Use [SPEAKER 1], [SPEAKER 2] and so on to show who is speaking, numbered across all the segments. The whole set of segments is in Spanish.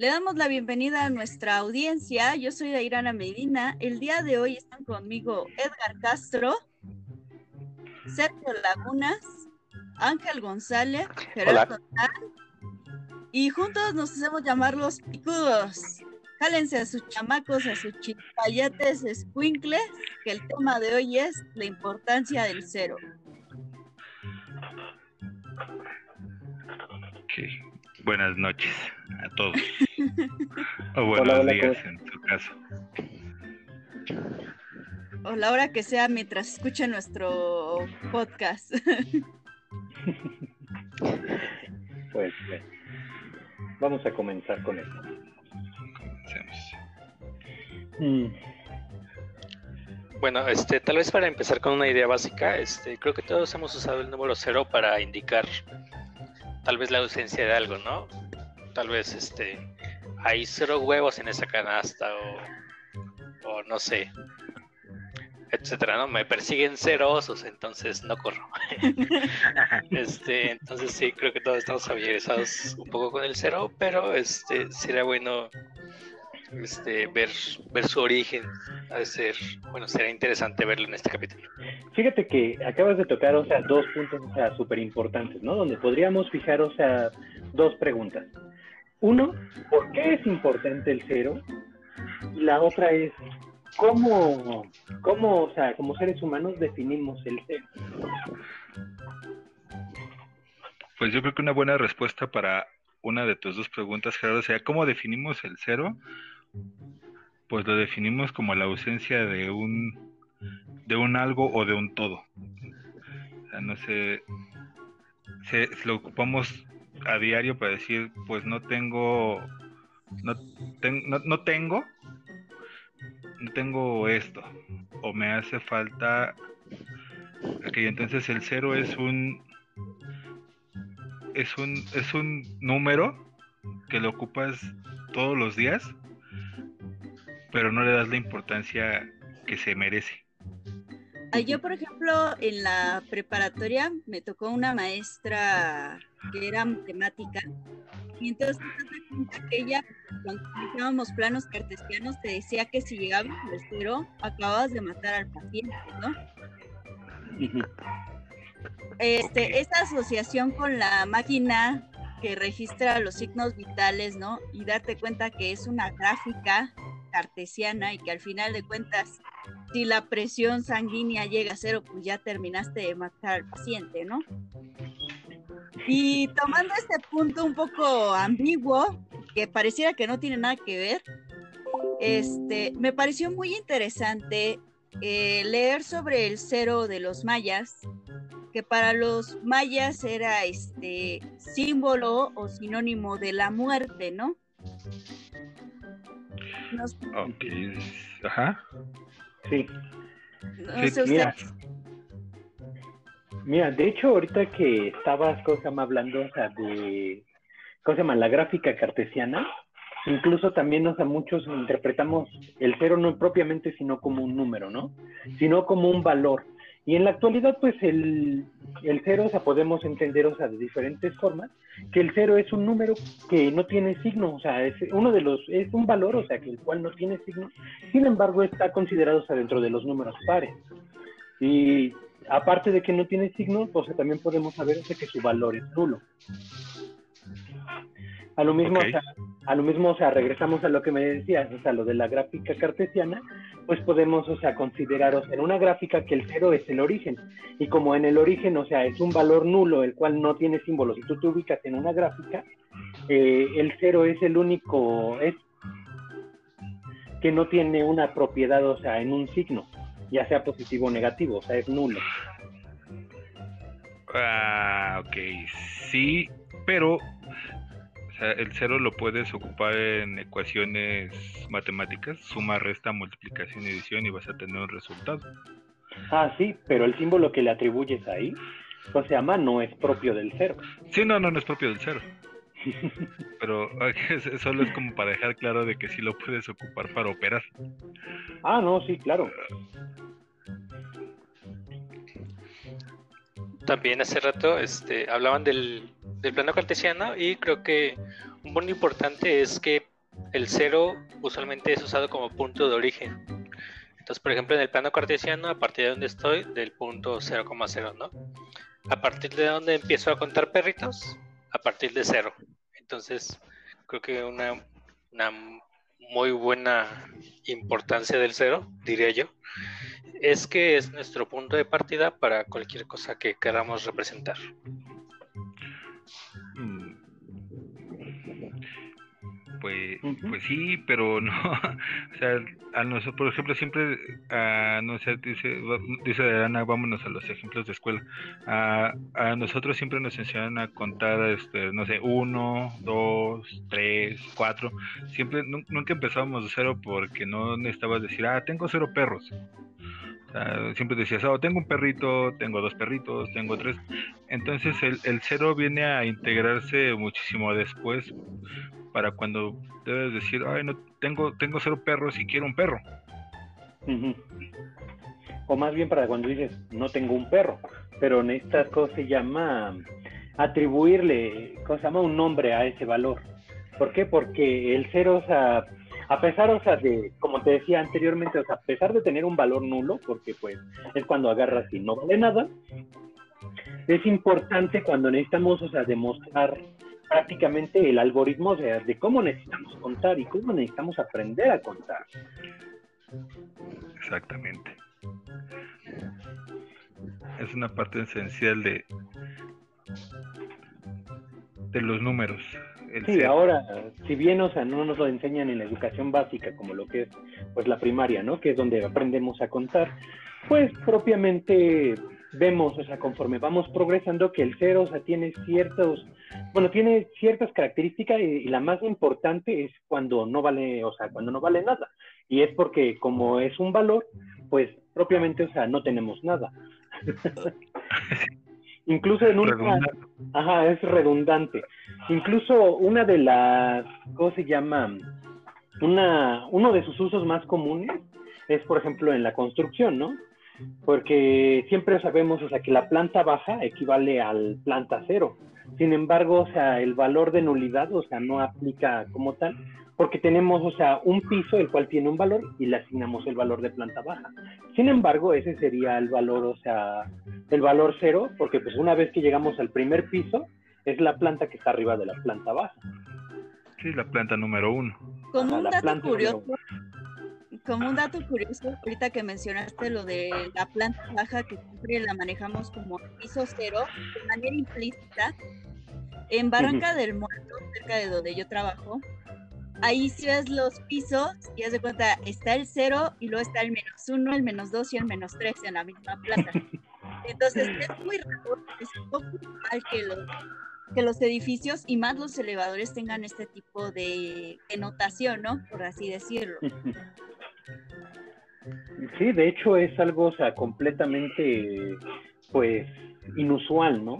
[SPEAKER 1] Le damos la bienvenida a nuestra audiencia. Yo soy Dairana Medina. El día de hoy están conmigo Edgar Castro, Sergio Lagunas, Ángel González, Gerardo y juntos nos hacemos llamar los picudos. Jálense a sus chamacos, a sus chipayates, escuincles, que el tema de hoy es la importancia del cero.
[SPEAKER 2] Buenas noches a todos. o buenos días en su caso.
[SPEAKER 1] O la hora que sea mientras escuchen nuestro podcast.
[SPEAKER 3] pues vamos a comenzar con esto.
[SPEAKER 2] Comencemos.
[SPEAKER 4] Mm. Bueno, este, tal vez para empezar con una idea básica, este, creo que todos hemos usado el número cero para indicar tal vez la ausencia de algo, ¿no? Tal vez este hay cero huevos en esa canasta o, o no sé, etcétera, ¿no? Me persiguen cero osos, entonces no corro. este, entonces sí, creo que todos estamos familiarizados un poco con el cero, pero este sería bueno este, ver, ver su origen. Ha de ser, bueno, será interesante verlo en este capítulo.
[SPEAKER 3] Fíjate que acabas de tocar, o sea, dos puntos, o sea, súper importantes, ¿no? Donde podríamos fijar, o sea, dos preguntas. Uno, ¿por qué es importante el cero? Y la otra es, ¿cómo, cómo, o sea, como seres humanos definimos el cero?
[SPEAKER 2] Pues yo creo que una buena respuesta para una de tus dos preguntas, Gerardo, sea, ¿cómo definimos el cero? Pues lo definimos como la ausencia de un de un algo o de un todo. O sea, no sé, se, lo ocupamos a diario para decir, pues no tengo, no, no, tengo, no tengo esto, o me hace falta. Entonces el cero es un, es un, es un número que lo ocupas todos los días pero no le das la importancia que se merece.
[SPEAKER 1] Yo, por ejemplo, en la preparatoria me tocó una maestra que era matemática y entonces que ella, cuando utilizábamos planos cartesianos, te decía que si llegabas al cero, acababas de matar al paciente, ¿no? Este, esta asociación con la máquina que registra los signos vitales, ¿no? Y darte cuenta que es una gráfica cartesiana y que al final de cuentas, si la presión sanguínea llega a cero, pues ya terminaste de matar al paciente, ¿no? Y tomando este punto un poco ambiguo, que pareciera que no tiene nada que ver, este, me pareció muy interesante eh, leer sobre el cero de los mayas, que para los mayas era este símbolo o sinónimo de la muerte, ¿no?
[SPEAKER 2] Ok, ajá.
[SPEAKER 3] Sí. mira, de hecho, ahorita que estabas, cosa hablando o sea, de, ¿cómo se llama? La gráfica cartesiana, incluso también, o sea, muchos interpretamos el cero no propiamente, sino como un número, ¿no? Sino como un valor. Y en la actualidad, pues el, el cero, o sea, podemos entender, o sea, de diferentes formas, que el cero es un número que no tiene signo, o sea, es uno de los, es un valor, o sea, que el cual no tiene signo, sin embargo, está considerado, o sea, dentro de los números pares. Y aparte de que no tiene signo, o sea, también podemos saber, o sea, que su valor es nulo. A lo mismo, o sea, a lo mismo, o sea, regresamos a lo que me decías, o sea, lo de la gráfica cartesiana, pues podemos, o sea, consideraros en una gráfica que el cero es el origen. Y como en el origen, o sea, es un valor nulo, el cual no tiene símbolos, si tú te ubicas en una gráfica, eh, el cero es el único, es que no tiene una propiedad, o sea, en un signo, ya sea positivo o negativo, o sea, es nulo.
[SPEAKER 2] Ah, ok, sí, pero el cero lo puedes ocupar en ecuaciones matemáticas, suma, resta, multiplicación, edición y vas a tener un resultado.
[SPEAKER 3] Ah, sí, pero el símbolo que le atribuyes ahí, o sea, no es propio del cero.
[SPEAKER 2] Sí, no, no, no es propio del cero. pero solo es como para dejar claro de que sí lo puedes ocupar para operar.
[SPEAKER 3] Ah, no, sí, claro.
[SPEAKER 4] También hace rato este, hablaban del del plano cartesiano y creo que un punto importante es que el cero usualmente es usado como punto de origen. Entonces, por ejemplo, en el plano cartesiano, a partir de donde estoy, del punto 0,0, ¿no? A partir de donde empiezo a contar perritos, a partir de cero. Entonces, creo que una, una muy buena importancia del cero, diría yo, es que es nuestro punto de partida para cualquier cosa que queramos representar.
[SPEAKER 2] Pues, pues sí, pero no, o sea, a nosotros, por ejemplo, siempre, a, no sé, dice, dice Ana, vámonos a los ejemplos de escuela, a, a nosotros siempre nos enseñan a contar, este, no sé, uno, dos, tres, cuatro, siempre, nunca empezábamos de cero porque no necesitabas decir, ah, tengo cero perros, siempre decías, oh, tengo un perrito, tengo dos perritos, tengo tres. Entonces el, el, cero viene a integrarse muchísimo después para cuando debes decir, ay, no, tengo, tengo cero perros y quiero un perro.
[SPEAKER 3] O más bien para cuando dices, no tengo un perro, pero en esta cosa se llama atribuirle, cosa se llama un nombre a ese valor. ¿Por qué? Porque el cero, o sea, a pesar, o sea, de, como te decía anteriormente, o sea, a pesar de tener un valor nulo, porque pues es cuando agarras y no vale nada, es importante cuando necesitamos, o sea, demostrar prácticamente el algoritmo de, cómo necesitamos contar y cómo necesitamos aprender a contar.
[SPEAKER 2] Exactamente. Es una parte esencial de, de los números.
[SPEAKER 3] Sí, ahora, si bien, o sea, no nos lo enseñan en la educación básica, como lo que es, pues, la primaria, ¿no? Que es donde aprendemos a contar, pues, propiamente vemos, o sea, conforme vamos progresando, que el cero, o sea, tiene ciertos, bueno, tiene ciertas características y, la más importante es cuando no vale, o sea, cuando no vale nada. Y es porque como es un valor, pues propiamente, o sea, no tenemos nada. Incluso en un... Ajá, es redundante. Incluso una de las, ¿cómo se llama? Una, uno de sus usos más comunes es, por ejemplo, en la construcción, ¿no? Porque siempre sabemos, o sea, que la planta baja equivale al planta cero. Sin embargo, o sea, el valor de nulidad, o sea, no aplica como tal, porque tenemos, o sea, un piso el cual tiene un valor y le asignamos el valor de planta baja. Sin embargo, ese sería el valor, o sea, el valor cero, porque pues una vez que llegamos al primer piso, es la planta que está arriba de la planta baja.
[SPEAKER 2] Sí, la planta número uno.
[SPEAKER 1] Como un dato curioso, como un dato curioso, ahorita que mencionaste lo de la planta baja, que siempre la manejamos como piso cero, de manera implícita, en Barranca del Muerto, cerca de donde yo trabajo, ahí si ves los pisos y haz de cuenta, está el cero y luego está el menos uno, el menos dos y el menos tres en la misma planta. Entonces es muy raro, es poco normal que los, que los edificios y más los elevadores tengan este tipo de, de notación, ¿no? Por así decirlo.
[SPEAKER 3] Sí, de hecho es algo, o sea, completamente, pues, inusual, ¿no?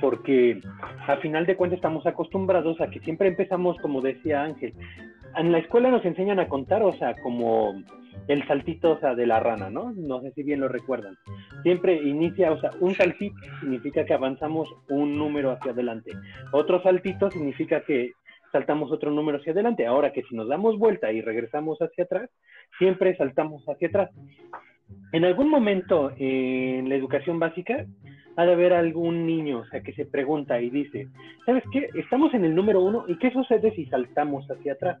[SPEAKER 3] Porque a final de cuentas estamos acostumbrados a que siempre empezamos, como decía Ángel, en la escuela nos enseñan a contar, o sea, como el saltito, o sea, de la rana, ¿no? No sé si bien lo recuerdan. Siempre inicia, o sea, un saltito significa que avanzamos un número hacia adelante. Otro saltito significa que saltamos otro número hacia adelante. Ahora que si nos damos vuelta y regresamos hacia atrás, siempre saltamos hacia atrás. En algún momento en la educación básica ha de haber algún niño que se pregunta y dice, ¿sabes qué? Estamos en el número uno y ¿qué sucede si saltamos hacia atrás?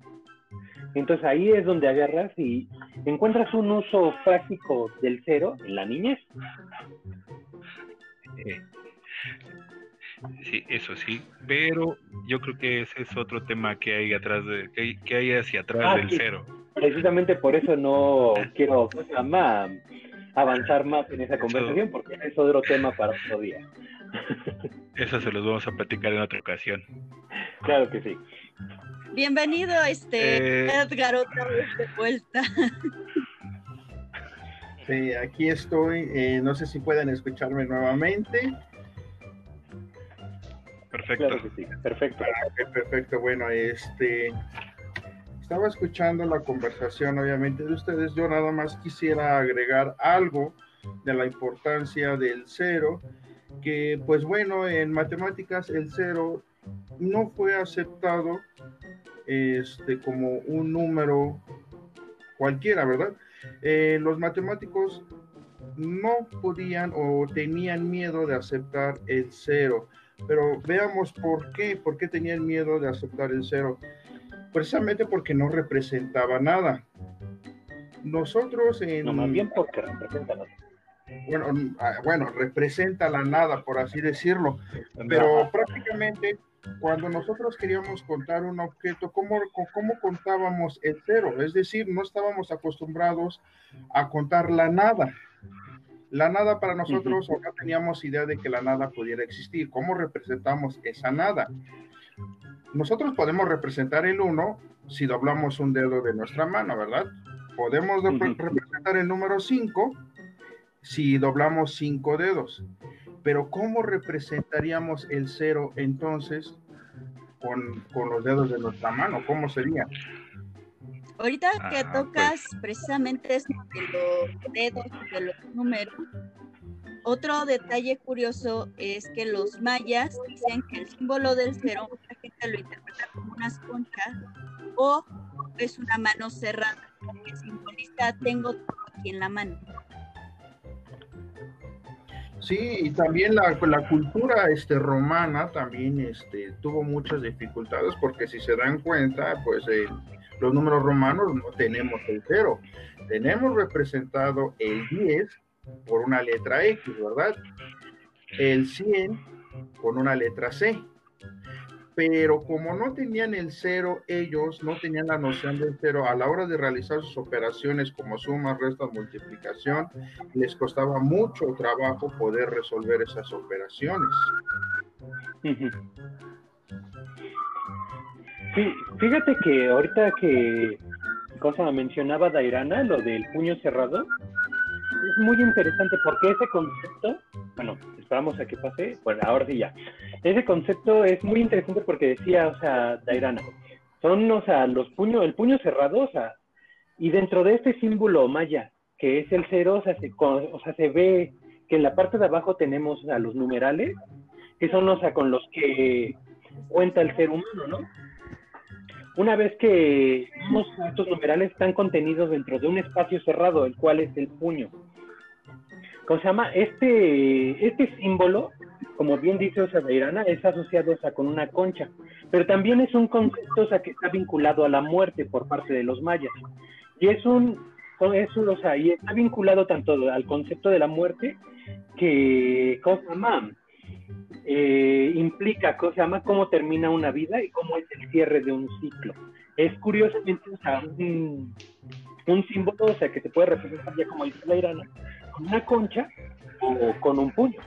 [SPEAKER 3] Entonces ahí es donde agarras y encuentras un uso práctico del cero en la niñez.
[SPEAKER 2] Eh, Sí, eso sí, pero yo creo que ese es otro tema que hay atrás de, que hay, hacia atrás ah, del cero.
[SPEAKER 3] Precisamente por eso no quiero más, avanzar más en esa conversación, porque es otro tema para otro día.
[SPEAKER 2] Eso se los vamos a platicar en otra ocasión.
[SPEAKER 3] Claro que sí.
[SPEAKER 1] Bienvenido, este eh, Edgar, otra vez de vuelta.
[SPEAKER 5] Sí, aquí estoy. Eh, no sé si pueden escucharme nuevamente.
[SPEAKER 2] Perfecto.
[SPEAKER 3] Perfecto.
[SPEAKER 5] Ah, perfecto. Bueno, este estaba escuchando la conversación, obviamente, de ustedes. Yo nada más quisiera agregar algo de la importancia del cero, que pues bueno, en matemáticas el cero no fue aceptado este, como un número cualquiera, ¿verdad? Eh, los matemáticos no podían o tenían miedo de aceptar el cero. Pero veamos por qué, por qué tenían miedo de aceptar el cero. Precisamente porque no representaba nada. Nosotros en...
[SPEAKER 3] No, más bien porque representa nada.
[SPEAKER 5] Bueno, ah, bueno, representa la nada, por así decirlo. Pero prácticamente cuando nosotros queríamos contar un objeto, ¿cómo, ¿cómo contábamos el cero? Es decir, no estábamos acostumbrados a contar la nada. La nada para nosotros, o no teníamos idea de que la nada pudiera existir. ¿Cómo representamos esa nada? Nosotros podemos representar el 1 si doblamos un dedo de nuestra mano, ¿verdad? Podemos representar el número 5 si doblamos cinco dedos. Pero ¿cómo representaríamos el cero entonces con, los dedos de nuestra mano? ¿Cómo sería?
[SPEAKER 1] Ahorita que ah, tocas pues. precisamente es de los dedos, de los números, otro detalle curioso es que los mayas dicen que el símbolo del cero, mucha gente lo interpreta como una concha o es una mano cerrada, que simboliza tengo todo aquí en la mano.
[SPEAKER 5] Sí, y también la, la, cultura este, romana también este, tuvo muchas dificultades porque si se dan cuenta, pues eh, los números romanos no tenemos el cero, tenemos representado el 10 por una letra X, ¿verdad? El 100 con una letra C pero como no tenían el cero, ellos no tenían la noción del cero a la hora de realizar sus operaciones como suma, resta, multiplicación, les costaba mucho trabajo poder resolver esas operaciones.
[SPEAKER 3] Sí, fíjate que ahorita que cosa mencionaba Dairana, lo del puño cerrado, es muy interesante porque ese concepto, bueno, esperamos a que pase, bueno, ahora sí ya. Ese concepto es muy interesante porque decía, o sea, Dairana, son, o sea, los puños, el puño cerrado, o sea, y dentro de este símbolo maya, que es el cero, o sea, se, o sea, se ve que en la parte de abajo tenemos a los numerales, que son, o sea, con los que cuenta el ser humano, ¿no? Una vez que estos numerales están contenidos dentro de un espacio cerrado, el cual es el puño. ¿Cómo se llama? Este, este símbolo, como bien dice Osadeirana, es asociado con una concha, pero también es un concepto o que está vinculado a la muerte por parte de los mayas. Y es un, es o sea, y está vinculado tanto al concepto de la muerte que, ¿cómo se llama? Eh, implica, ¿cómo se llama? Cómo termina una vida y cómo es el cierre de un ciclo. Es curiosamente sea, un, símbolo, o sea, que se puede representar ya como dice la irana, con una concha o con un puño.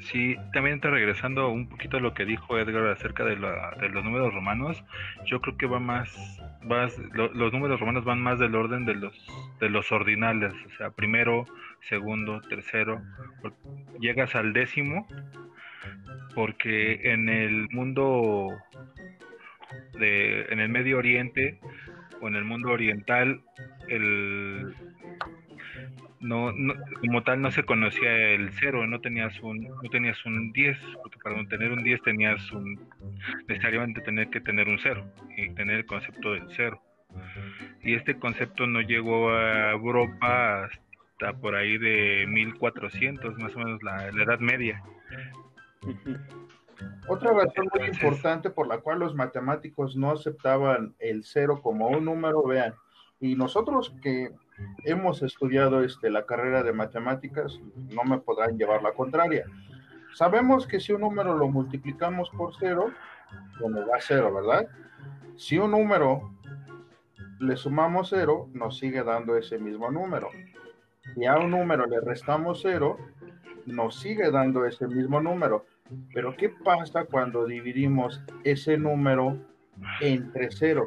[SPEAKER 2] Sí, también está regresando un poquito a lo que dijo Edgar acerca de, los números romanos. Yo creo que va más, los números romanos van más del orden de los de los ordinales, o sea, primero, segundo, tercero. Llegas al décimo, porque en el mundo de, en el Medio Oriente o en el mundo oriental, el no, no, como tal no se conocía el cero, no tenías un, no tenías un 10, porque para tener un 10 tenías un, necesariamente tener que tener un cero y tener el concepto del cero. Y este concepto no llegó a Europa hasta por ahí de 1400, más o menos la, Edad Media.
[SPEAKER 5] Otra razón muy importante por la cual los matemáticos no aceptaban el cero como un número, vean, y nosotros que hemos estudiado este, la carrera de matemáticas, no me podrán llevar la contraria. Sabemos que si un número lo multiplicamos por cero, como va a cero, ¿verdad? Si un número le sumamos cero, nos sigue dando ese mismo número. Y a un número le restamos cero, nos sigue dando ese mismo número. Pero ¿qué pasa cuando dividimos ese número entre cero?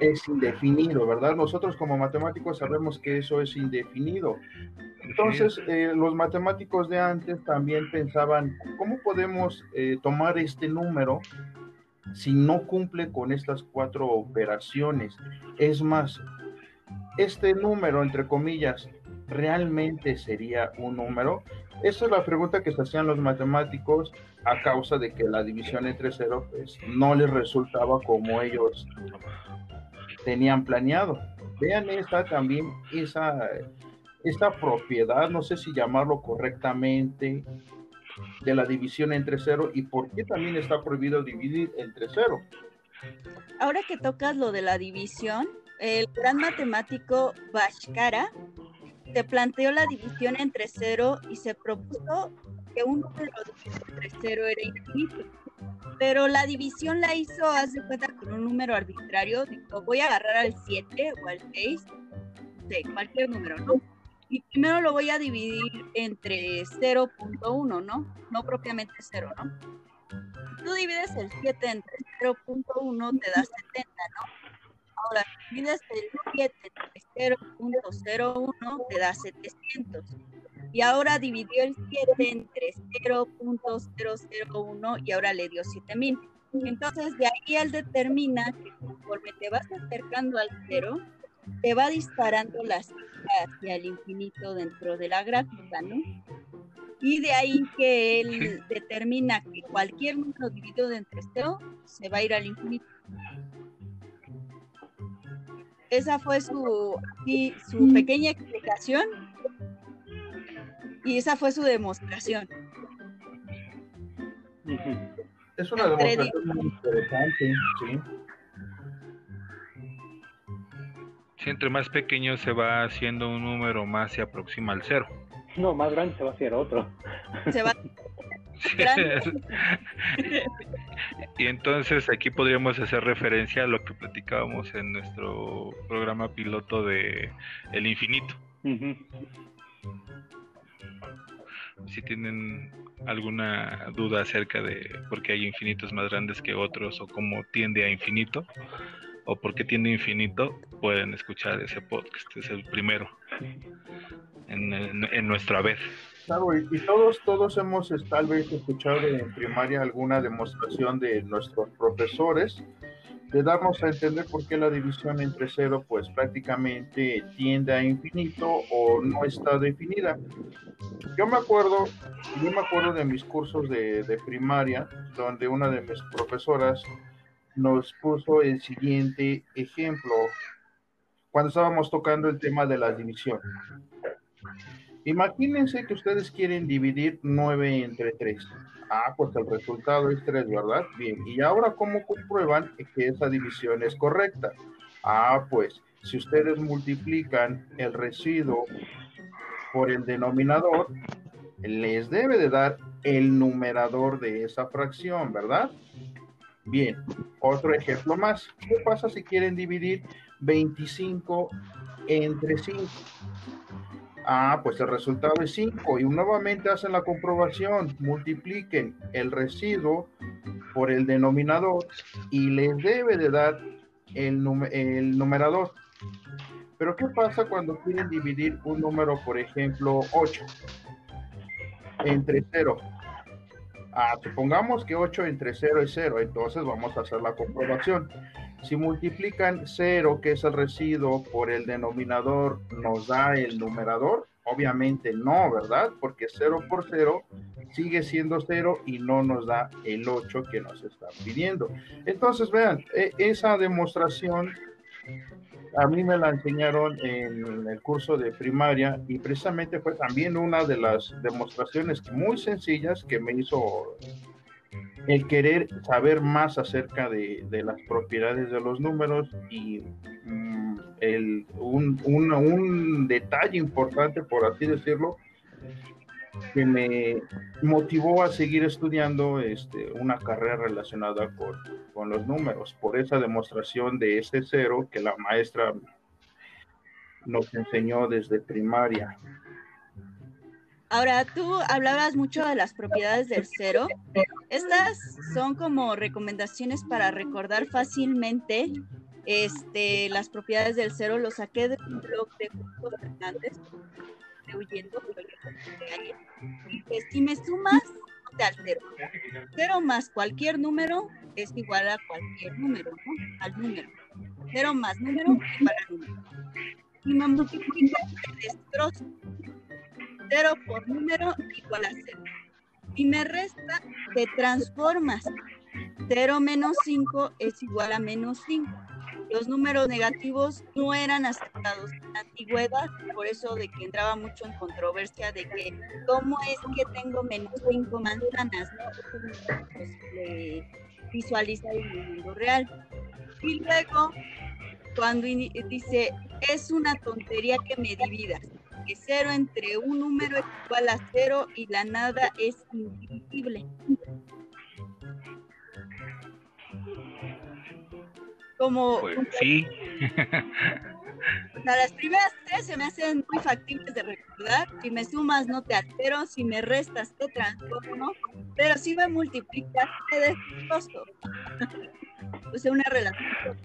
[SPEAKER 5] Es indefinido, ¿verdad? Nosotros como matemáticos sabemos que eso es indefinido. Entonces, eh, los matemáticos de antes también pensaban, ¿cómo podemos eh, tomar este número si no cumple con estas cuatro operaciones? Es más, este número, entre comillas, ¿realmente sería un número? Esa es la pregunta que se hacían los matemáticos a causa de que la división entre cero pues, no les resultaba como ellos tenían planeado. Vean esta también, esa, esta propiedad, no sé si llamarlo correctamente, de la división entre cero y por qué también está prohibido dividir entre cero.
[SPEAKER 1] Ahora que tocas lo de la división, el gran matemático Bhaskara se planteó la división entre cero y se propuso que un número entre cero era infinito. Pero la división la hizo, haz de cuenta, con un número arbitrario. Dijo, voy a agarrar al 7 o al 6, no cualquier número, ¿no? Y primero lo voy a dividir entre 0.1, ¿no? No propiamente 0, ¿no? tú divides el 7 entre 0.1, te da 70, ¿no? Ahora, si divides el 7 entre 0.01, te da 700. Y ahora dividió el 7 entre 0.001 y ahora le dio 7000. Entonces, de ahí él determina que conforme te vas acercando al cero, te va disparando las hacia el infinito dentro de la gráfica, ¿no? Y de ahí que él determina que cualquier número dividido entre cero se va a ir al infinito. Esa fue su, su pequeña explicación y esa fue su demostración.
[SPEAKER 5] Es una demostración muy interesante, sí.
[SPEAKER 2] Si entre más pequeño se va haciendo un número, más se aproxima al cero.
[SPEAKER 3] No, más grande se va a hacer otro.
[SPEAKER 1] Se va.
[SPEAKER 2] y entonces aquí podríamos hacer referencia a lo que platicábamos en nuestro programa piloto de El Infinito. Si tienen alguna duda acerca de por qué hay infinitos más grandes que otros o cómo tiende a infinito o por qué tiende a infinito, pueden escuchar ese podcast, es el primero en, nuestra vez.
[SPEAKER 5] Claro, y, todos, todos hemos tal vez escuchado en primaria alguna demostración de nuestros profesores de darnos a entender por qué la división entre cero pues prácticamente tiende a infinito o no está definida. Yo me acuerdo, yo me acuerdo de mis cursos de, de primaria donde una de mis profesoras nos puso el siguiente ejemplo cuando estábamos tocando el tema de la división. Imagínense que ustedes quieren dividir 9 entre 3. Ah, pues el resultado es 3, ¿verdad? Bien, y ahora ¿cómo comprueban que esa división es correcta? Ah, pues si ustedes multiplican el residuo por el denominador, les debe de dar el numerador de esa fracción, ¿verdad? Bien, otro ejemplo más. ¿Qué pasa si quieren dividir 25 entre 5? Ah, pues el resultado es 5 y nuevamente hacen la comprobación, multipliquen el residuo por el denominador y les debe de dar el, el numerador. Pero ¿qué pasa cuando quieren dividir un número, por ejemplo, 8 entre 0? Ah, supongamos que 8 entre 0 es 0, entonces vamos a hacer la comprobación. Si multiplican 0, que es el residuo, por el denominador, ¿nos da el numerador? Obviamente no, ¿verdad? Porque 0 por 0 sigue siendo 0 y no nos da el 8 que nos están pidiendo. Entonces, vean, e, esa demostración a mí me la enseñaron en el curso de primaria y precisamente fue también una de las demostraciones muy sencillas que me hizo el querer saber más acerca de, las propiedades de los números y mm, el, un, un, detalle importante, por así decirlo, que me motivó a seguir estudiando este, una carrera relacionada con, con, los números, por esa demostración de ese cero que la maestra nos enseñó desde primaria.
[SPEAKER 1] Ahora, tú hablabas mucho de las propiedades del cero. Estas son como recomendaciones para recordar fácilmente este, las propiedades del cero. Lo saqué de un blog de Justo Fernández, de Huyendo, si me sumas, te altero. Cero más cualquier número es igual a cualquier número, ¿no? Al número. Cero más número igual a número. Y me multiplica el destrozo 0 por número igual a 0. Si me resta, te transformas. 0 menos 5 es igual a menos 5. Los números negativos no eran aceptados en la antigüedad, por eso de que entraba mucho en controversia de que cómo es que tengo menos 5 manzanas, ¿no? Es posible visualizar el mundo real. Y luego, cuando dice, es una tontería que me dividas, que cero entre un número es igual a cero y la nada es indivisible. Como...
[SPEAKER 2] Pues sí.
[SPEAKER 1] O sea, las primeras tres se me hacen muy factibles de recordar. Si me sumas, no te altero. Si me restas, te transformo. Pero si me multiplicas, te destrozo. o sea, una relación.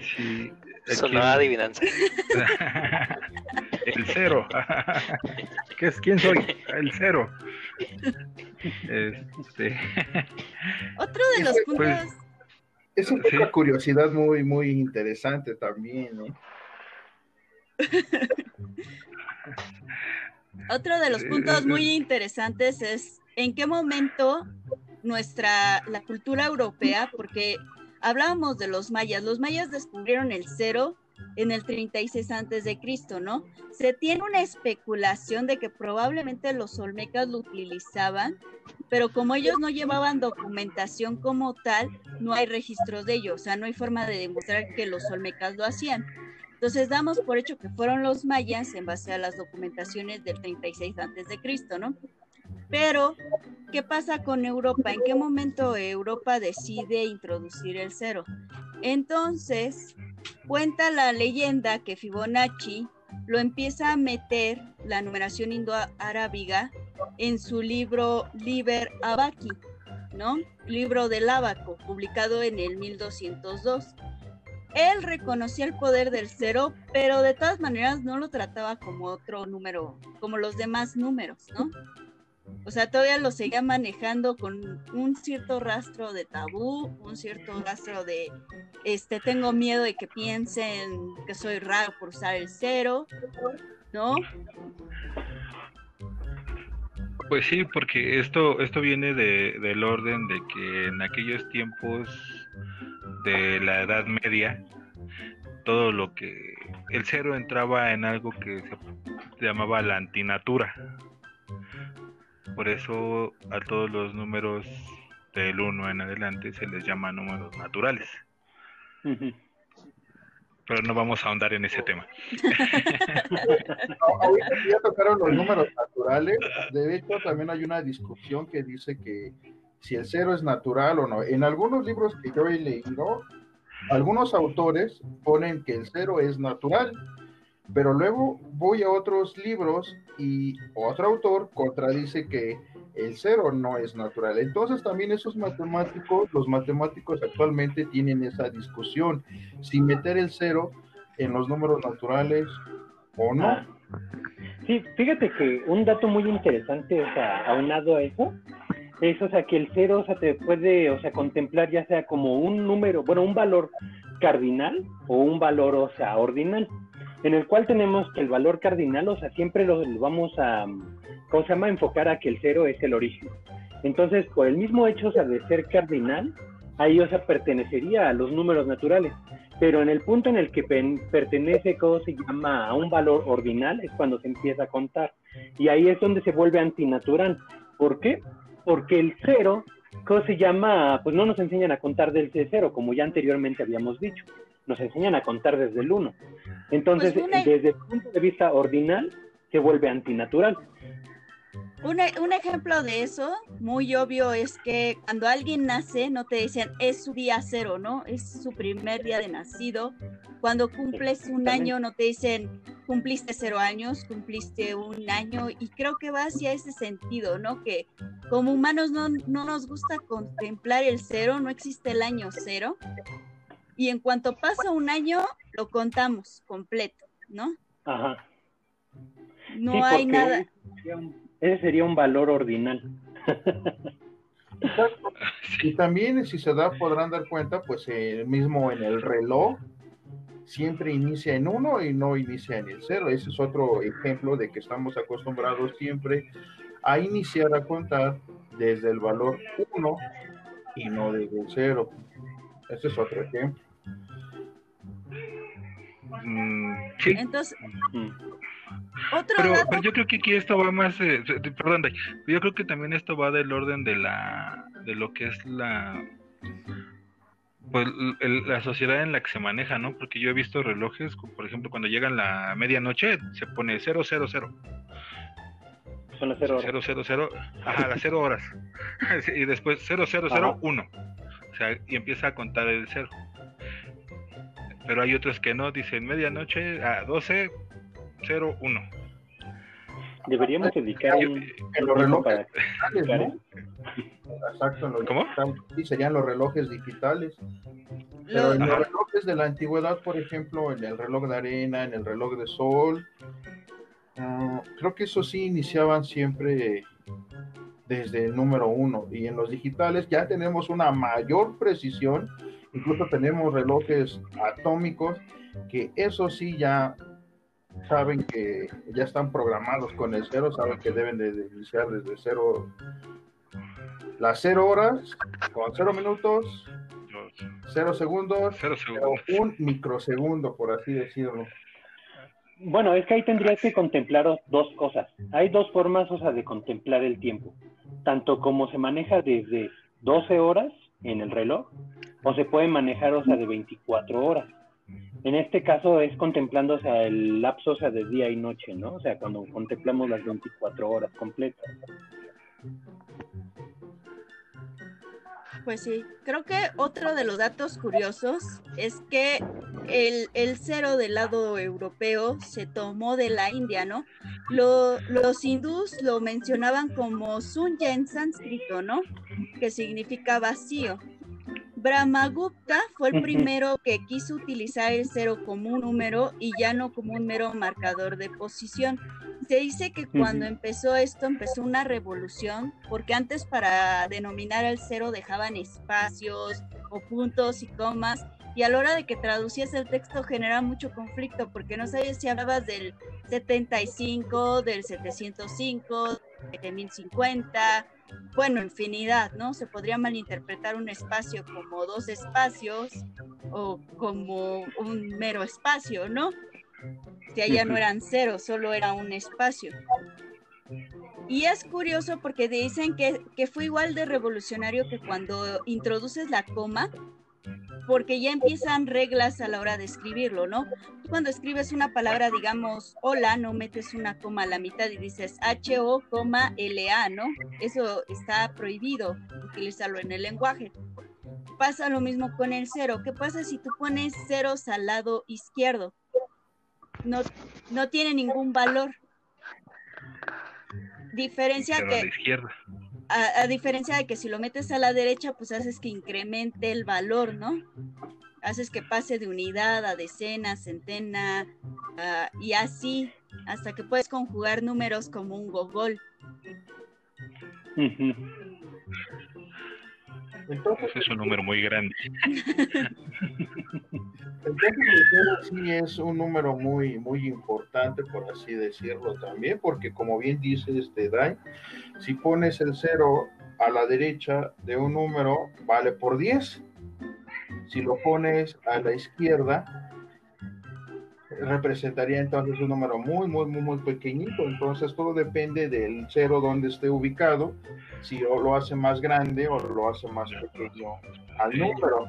[SPEAKER 2] Sí.
[SPEAKER 4] Sonaba adivinanza.
[SPEAKER 2] El cero. ¿Qué es? ¿Quién soy? El cero. Este...
[SPEAKER 1] Otro de los puntos...
[SPEAKER 2] Pues,
[SPEAKER 5] es una
[SPEAKER 2] Sí.
[SPEAKER 5] curiosidad muy, muy interesante también, ¿no?
[SPEAKER 1] Otro de los puntos muy interesantes es en qué momento nuestra, la cultura europea, porque hablábamos de los mayas, los mayas descubrieron el cero en el 36 antes de Cristo, ¿no? Se tiene una especulación de que probablemente los olmecas lo utilizaban, pero como ellos no llevaban documentación como tal, no hay registros de ello, o sea, no hay forma de demostrar que los olmecas lo hacían. Entonces damos por hecho que fueron los mayas en base a las documentaciones del 36 antes de Cristo, ¿no? Pero, ¿qué pasa con Europa? ¿En qué momento Europa decide introducir el cero? Entonces, cuenta la leyenda que Fibonacci lo empieza a meter la numeración indo-arábiga en su libro Liber Abaki, ¿no? Libro del Ábaco, publicado en el 1202. Él reconocía el poder del cero, pero de todas maneras no lo trataba como otro número, como los demás números, ¿no? O sea, todavía lo seguía manejando con un cierto rastro de tabú, un cierto rastro de, este, tengo miedo de que piensen que soy raro por usar el cero, ¿no?
[SPEAKER 2] Pues sí, porque esto, esto viene de, del orden de que en aquellos tiempos de la Edad Media, todo lo que el cero entraba en algo que se llamaba la antinatura. Por eso a todos los números del 1 en adelante se les llama números naturales. Pero no vamos a ahondar en ese tema.
[SPEAKER 5] Ahorita ya tocaron los números naturales, de hecho también hay una discusión que dice que si el cero es natural o no. En algunos libros que yo he leído, algunos autores ponen que el cero es natural, pero luego voy a otros libros y otro autor contradice que el cero no es natural. Entonces también esos matemáticos, los matemáticos actualmente tienen esa discusión, si meter el cero en los números naturales o no.
[SPEAKER 3] Ah. Sí, fíjate que un dato muy interesante, o sea, aunado a eso, es, o sea, que el cero, o sea, te puede, o sea, contemplar ya sea como un número, bueno, un valor cardinal o un valor, o sea, ordinal, en el cual tenemos que el valor cardinal, o sea, siempre lo, lo vamos a, ¿cómo se llama?, enfocar a que el cero es el origen. Entonces, por el mismo hecho, o sea, de ser cardinal, ahí, o sea, pertenecería a los números naturales. Pero en el punto en el que pertenece, ¿cómo se llama?, a un valor ordinal, es cuando se empieza a contar. Y ahí es donde se vuelve antinatural. ¿Por qué? Porque el cero, ¿cómo se llama? Pues no nos enseñan a contar desde cero, como ya anteriormente habíamos dicho. Nos enseñan a contar desde el uno. Entonces,
[SPEAKER 1] Pues una-
[SPEAKER 3] desde el punto de vista ordinal, se vuelve antinatural.
[SPEAKER 1] Un, un ejemplo de eso, muy obvio, es que cuando alguien nace, no te dicen es su día cero, ¿no? Es su primer día de nacido. Cuando cumples un año, no te dicen cumpliste cero años, cumpliste un año. Y creo que va hacia ese sentido, ¿no? Que como humanos no, no nos gusta contemplar el cero, no existe el año cero. Y en cuanto pasa un año, lo contamos completo, ¿no?
[SPEAKER 3] Ajá.
[SPEAKER 1] No
[SPEAKER 3] Sí,
[SPEAKER 1] hay
[SPEAKER 3] porque
[SPEAKER 1] nada.
[SPEAKER 3] ese sería un- Ese sería un valor ordinal.
[SPEAKER 5] Y también, si se da, podrán dar cuenta, pues eh, mismo en el reloj, siempre inicia en uno y no inicia en el cero. Ese es otro ejemplo de que estamos acostumbrados siempre a iniciar a contar desde el valor 1 y no desde el 0. Ese es otro ejemplo.
[SPEAKER 2] Mm, sí.
[SPEAKER 1] Entonces,
[SPEAKER 3] Mm.
[SPEAKER 1] otro
[SPEAKER 2] Pero,
[SPEAKER 1] dato
[SPEAKER 2] pero yo creo que aquí esto va más, eh, perdón, Day, yo creo que también esto va del orden de la, de lo que es la, pues el- la sociedad en la que se maneja, ¿no? Porque yo he visto relojes, por ejemplo, cuando llegan la medianoche se pone 000,
[SPEAKER 3] Son las cero horas.
[SPEAKER 2] 000, ajá, las 0 horas, y después 0001, o sea, y empieza a contar el 0. Pero hay otros que no, dicen medianoche a 12, 01.
[SPEAKER 3] Deberíamos dedicar un
[SPEAKER 5] En los relojes
[SPEAKER 3] para
[SPEAKER 5] digitales, ¿no? Exacto, en los
[SPEAKER 2] ¿Cómo?
[SPEAKER 5] Sí, serían los relojes digitales. Pero en
[SPEAKER 1] lo-
[SPEAKER 5] los relojes de la antigüedad, por ejemplo, en el reloj de arena, en el reloj de sol, ah, creo que eso sí iniciaban siempre desde el número uno. Y en los digitales ya tenemos una mayor precisión, incluso tenemos relojes atómicos que eso sí ya saben que ya están programados con el cero, saben que deben de, iniciar desde cero las cero horas con cero minutos, cero segundos,
[SPEAKER 2] Cero segundos.
[SPEAKER 5] un microsegundo, por así decirlo.
[SPEAKER 3] Bueno, es que ahí tendrías que contemplar o- dos cosas. Hay dos formas, o sea, de contemplar el tiempo. Tanto como se maneja desde 12 horas en el reloj, o se puede manejar, o sea, de 24 horas. En este caso es contemplando, o sea, el lapso, o sea, de día y noche, ¿no? O sea, cuando contemplamos las 24 horas completas.
[SPEAKER 1] Pues sí, creo que otro de los datos curiosos es que el, cero del lado europeo se tomó de la India, ¿no? Lo- los hindús lo mencionaban como Sunya en sánscrito, ¿no? Que significa vacío. Brahmagupta fue el primero que quiso utilizar el cero como un número y ya no como un mero marcador de posición. Se dice que cuando empezó esto empezó una revolución, porque antes para denominar al cero dejaban espacios o puntos y comas, y a la hora de que traducías el texto generaba mucho conflicto, porque no sabías si hablabas del 75, del 705, de 1050, bueno, infinidad, ¿no? Se podría malinterpretar un espacio como dos espacios o como un mero espacio, ¿no? Si allá no eran ceros, solo era un espacio. Y es curioso porque dicen que, que fue igual de revolucionario que cuando introduces la coma, porque ya empiezan reglas a la hora de escribirlo, ¿no? Cuando escribes una palabra, digamos, hola, no metes una coma a la mitad y dices H-O, coma, L-A, ¿no? Eso está prohibido utilizarlo en el lenguaje. Pasa lo mismo con el cero. ¿Qué pasa si tú pones ceros al lado izquierdo? No, no tiene ningún valor. Diferencia
[SPEAKER 2] Pero a la
[SPEAKER 1] que,
[SPEAKER 2] izquierda.
[SPEAKER 1] A, a diferencia de que si lo metes a la derecha, pues haces que incremente el valor, ¿no? Haces que pase de unidad a decena, centena, ah, y así, hasta que puedes conjugar números como un gogol.
[SPEAKER 5] Entonces,
[SPEAKER 2] Ese es un número muy grande.
[SPEAKER 5] Entonces sí es un número muy, muy importante, por así decirlo también, porque como bien dice este Dai, si pones el cero a la derecha de un número, vale por 10. Si lo pones a la izquierda, representaría entonces un número muy, muy, muy, muy pequeñito. Entonces todo depende del cero donde esté ubicado, si o lo hace más grande o lo hace más pequeño al número.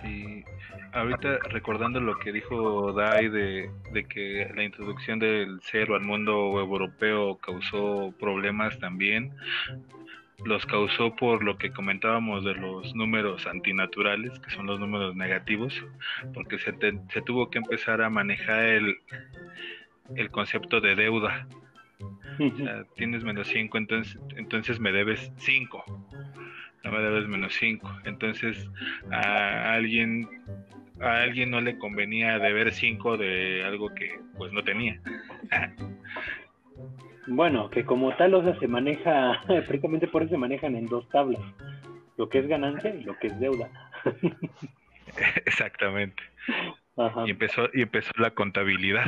[SPEAKER 2] Sí, ahorita recordando lo que dijo Dai de, de que la introducción del cero al mundo europeo causó problemas también, los causó por lo que comentábamos de los números antinaturales, que son los números negativos, porque se, te- se tuvo que empezar a manejar el, el concepto de deuda. O sea, tienes menos 5, entonces, entonces me debes 5. No me debes menos 5. Entonces a alguien a alguien no le convenía deber 5 de algo que pues no tenía.
[SPEAKER 3] Bueno, que como tal, o sea, se maneja, prácticamente por eso se manejan en dos tablas, lo que es ganancia y lo que es deuda.
[SPEAKER 2] Exactamente. Y empezó, y empezó la contabilidad.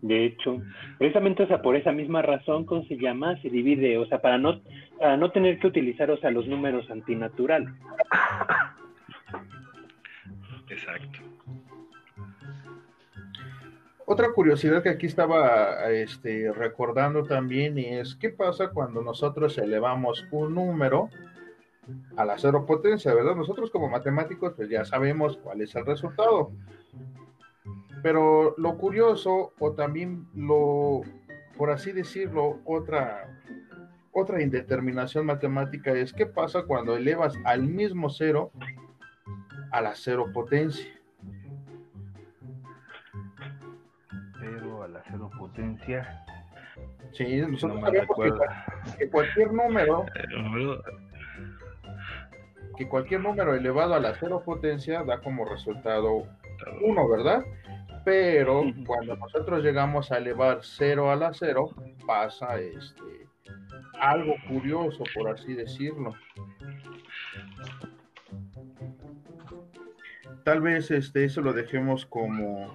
[SPEAKER 3] De hecho, precisamente, o sea, por esa misma razón, ¿cómo se llama? Se divide, o sea, para no, para no tener que utilizar, o sea, los números antinaturales.
[SPEAKER 2] Exacto.
[SPEAKER 5] Otra curiosidad que aquí estaba este, recordando también es qué pasa cuando nosotros elevamos un número a la cero potencia, ¿verdad? Nosotros como matemáticos pues ya sabemos cuál es el resultado. Pero lo curioso o también lo, por así decirlo, otra, otra indeterminación matemática es qué pasa cuando elevas al mismo cero a la cero potencia.
[SPEAKER 2] cero potencia.
[SPEAKER 5] Sí, nosotros sabemos que, cualquier número, que cualquier número elevado a la cero potencia da como resultado 1, ¿verdad? Pero cuando nosotros llegamos a elevar 0 a la 0, pasa este algo curioso, por así decirlo. Tal vez este, eso lo dejemos como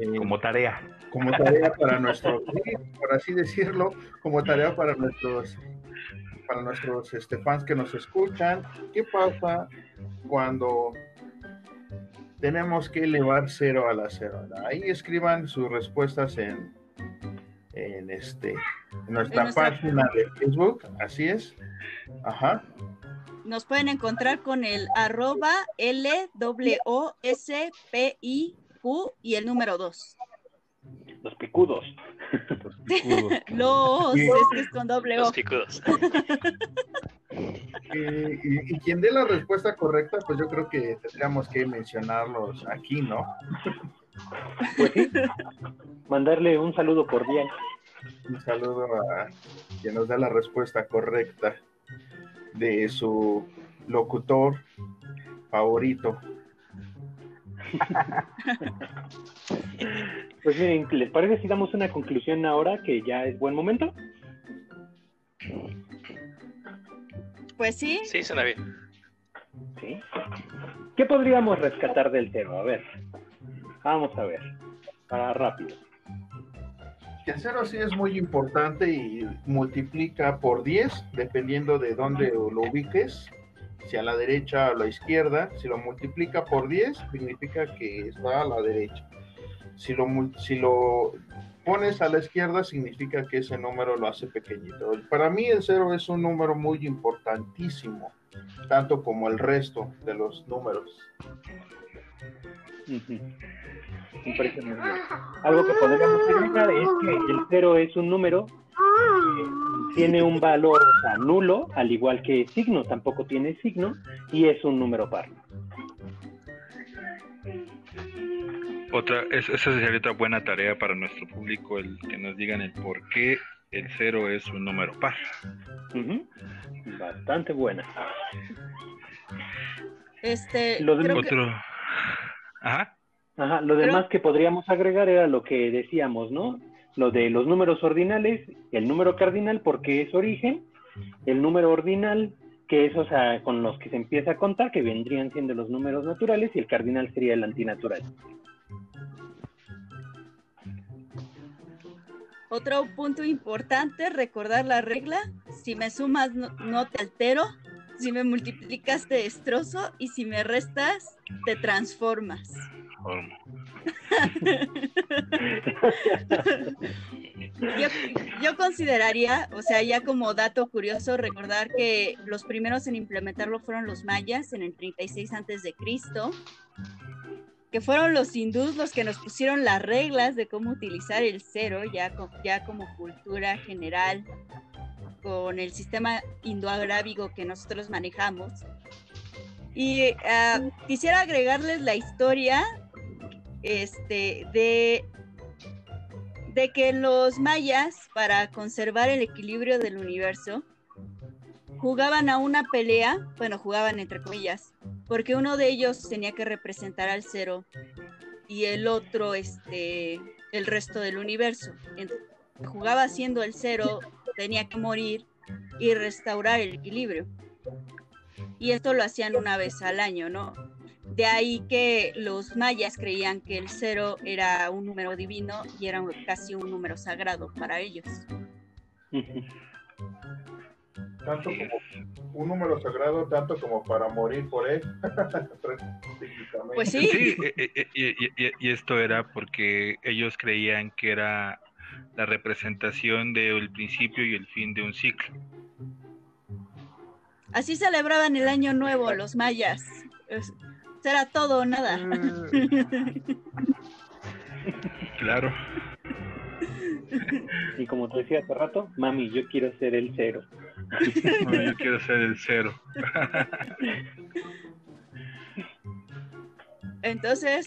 [SPEAKER 2] eh, como tarea.
[SPEAKER 5] Como tarea para nuestros, por así decirlo, como tarea para nuestros para nuestros este, fans que nos escuchan. ¿Qué pasa cuando tenemos que elevar cero a la cero? Ahí escriban sus respuestas en, en, este, en nuestra página de Facebook, así es. Ajá.
[SPEAKER 1] Nos pueden encontrar con el arroba L W O S P I y el número 2.
[SPEAKER 3] Los picudos.
[SPEAKER 1] Los es que es con doble O.
[SPEAKER 4] Los picudos.
[SPEAKER 5] Y, quien dé la respuesta correcta, pues yo creo que tendríamos que mencionarlos aquí, ¿no?
[SPEAKER 3] Pues mandarle un saludo cordial.
[SPEAKER 5] Un saludo a quien nos da la respuesta correcta de su locutor favorito.
[SPEAKER 3] pues miren, ¿les parece si damos una conclusión ahora que ya es buen momento?
[SPEAKER 1] Pues sí.
[SPEAKER 4] Sí, suena bien.
[SPEAKER 3] ¿Sí? ¿Qué podríamos rescatar del cero? A ver, vamos a ver, para rápido.
[SPEAKER 5] El cero sí es muy importante y multiplica por 10, dependiendo de dónde lo ubiques si a la derecha o a la izquierda, si lo multiplica por 10, significa que está a la derecha. Si lo, si lo pones a la izquierda, significa que ese número lo hace pequeñito. Para mí el cero es un número muy importantísimo, tanto como el resto de los números.
[SPEAKER 3] Algo que podríamos explicar es que el cero es un número tiene un valor nulo, al igual que signo, tampoco tiene signo, y es un número par.
[SPEAKER 2] Otra, esa sería otra buena tarea para nuestro público, el que nos digan el por qué el cero es un número par.
[SPEAKER 3] Bastante buena.
[SPEAKER 1] Este,
[SPEAKER 3] lo otro.
[SPEAKER 2] Ajá.
[SPEAKER 3] Ajá, lo demás que podríamos agregar era lo que decíamos, ¿no? lo de los números ordinales, el número cardinal porque es origen, el número ordinal que es, o sea, con los que se empieza a contar, que vendrían siendo los números naturales, y el cardinal sería el antinatural.
[SPEAKER 1] Otro punto importante, recordar la regla, si me sumas no, te altero, si me multiplicas te destrozo y si me restas te transformas yo, consideraría, o sea, ya como dato curioso, recordar que los primeros en implementarlo fueron los mayas en el 36 antes de Cristo, que fueron los hindús los que nos pusieron las reglas de cómo utilizar el cero, ya, ya como cultura general, con el sistema indoarábigo que nosotros manejamos. Y ah, quisiera agregarles la historia este, de, que los mayas, para conservar el equilibrio del universo, jugaban a una pelea, bueno, jugaban entre comillas, porque uno de ellos tenía que representar al cero y el otro, este, el resto del universo. Jugaba siendo el cero, tenía que morir y restaurar el equilibrio. Y esto lo hacían una vez al año, ¿no? De ahí que los mayas creían que el cero era un número divino y era casi un número sagrado para ellos.
[SPEAKER 5] Tanto como un número sagrado, tanto como para morir por él.
[SPEAKER 1] pues sí.
[SPEAKER 2] sí eh, eh, eh, y, esto era porque ellos creían que era la representación del principio y el fin de un ciclo.
[SPEAKER 1] Así celebraban el año nuevo los mayas. Será todo o nada.
[SPEAKER 2] claro.
[SPEAKER 3] Y como te decía hace rato, mami, yo quiero ser el cero.
[SPEAKER 2] Mami, yo quiero ser el cero.
[SPEAKER 1] Entonces.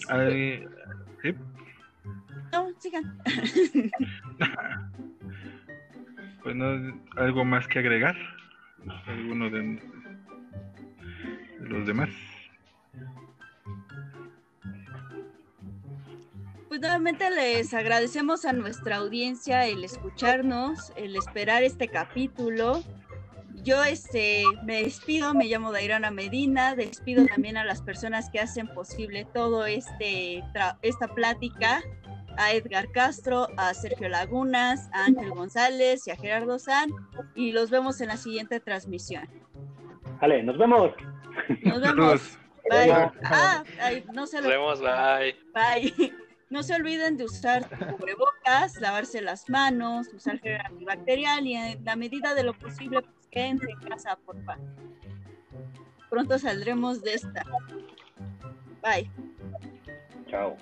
[SPEAKER 2] ¿sí?
[SPEAKER 1] No, sigan.
[SPEAKER 2] bueno, ¿algo más que agregar? ¿Alguno de los demás?
[SPEAKER 1] Pues nuevamente les agradecemos a nuestra audiencia el escucharnos, el esperar este capítulo. Yo este, me despido, me llamo Dairana Medina, despido también a las personas que hacen posible todo este esta plática, a Edgar Castro, a Sergio Lagunas, a Ángel González y a Gerardo San, y los vemos en la siguiente transmisión.
[SPEAKER 3] Vale, nos vemos.
[SPEAKER 1] Nos vemos. Bye. Ah, no se
[SPEAKER 4] lo... Nos vemos, bye.
[SPEAKER 1] Bye. No se olviden de usar cubrebocas, lavarse las manos, usar gel antibacterial y en la medida de lo posible, pues quédense en casa, por favor. Pronto saldremos de esta. Bye.
[SPEAKER 3] Chao.